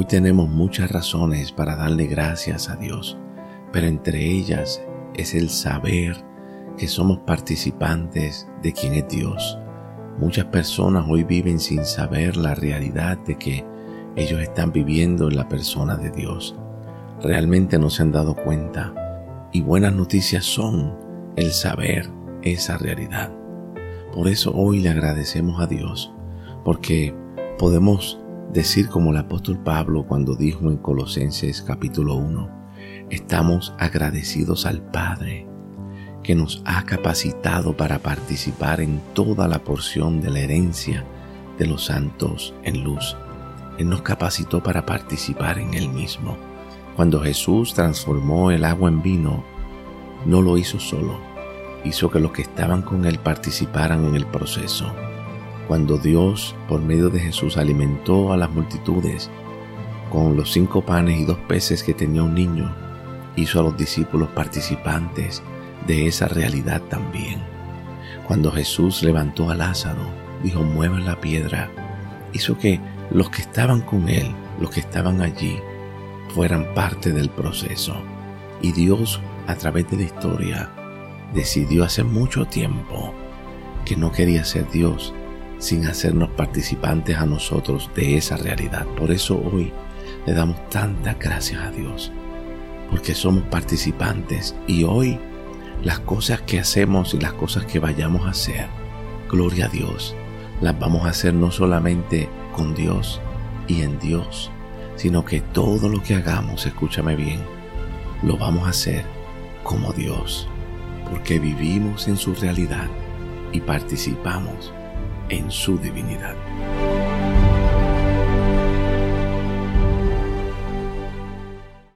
Hoy tenemos muchas razones para darle gracias a Dios, pero entre ellas es el saber que somos participantes de quien es Dios. Muchas personas hoy viven sin saber la realidad de que ellos están viviendo en la persona de Dios. Realmente no se han dado cuenta y buenas noticias son el saber esa realidad. Por eso hoy le agradecemos a Dios, porque podemos decir como el apóstol Pablo cuando dijo en Colosenses capítulo 1, estamos agradecidos al Padre que nos ha capacitado para participar en toda la porción de la herencia de los santos en luz. Él nos capacitó para participar en Él mismo. Cuando Jesús transformó el agua en vino, no lo hizo solo, hizo que los que estaban con Él participaran en el proceso. Cuando Dios, por medio de Jesús, alimentó a las multitudes con los cinco panes y dos peces que tenía un niño, hizo a los discípulos participantes de esa realidad también. Cuando Jesús levantó a Lázaro, dijo, muevan la piedra, hizo que los que estaban con él, los que estaban allí, fueran parte del proceso. Y Dios, a través de la historia, decidió hace mucho tiempo que no quería ser Dios, sin hacernos participantes a nosotros de esa realidad. Por eso hoy le damos tantas gracias a Dios, porque somos participantes y hoy las cosas que hacemos y las cosas que vayamos a hacer, gloria a Dios, las vamos a hacer no solamente con Dios y en Dios, sino que todo lo que hagamos, escúchame bien, lo vamos a hacer como Dios, porque vivimos en su realidad y participamos en su divinidad.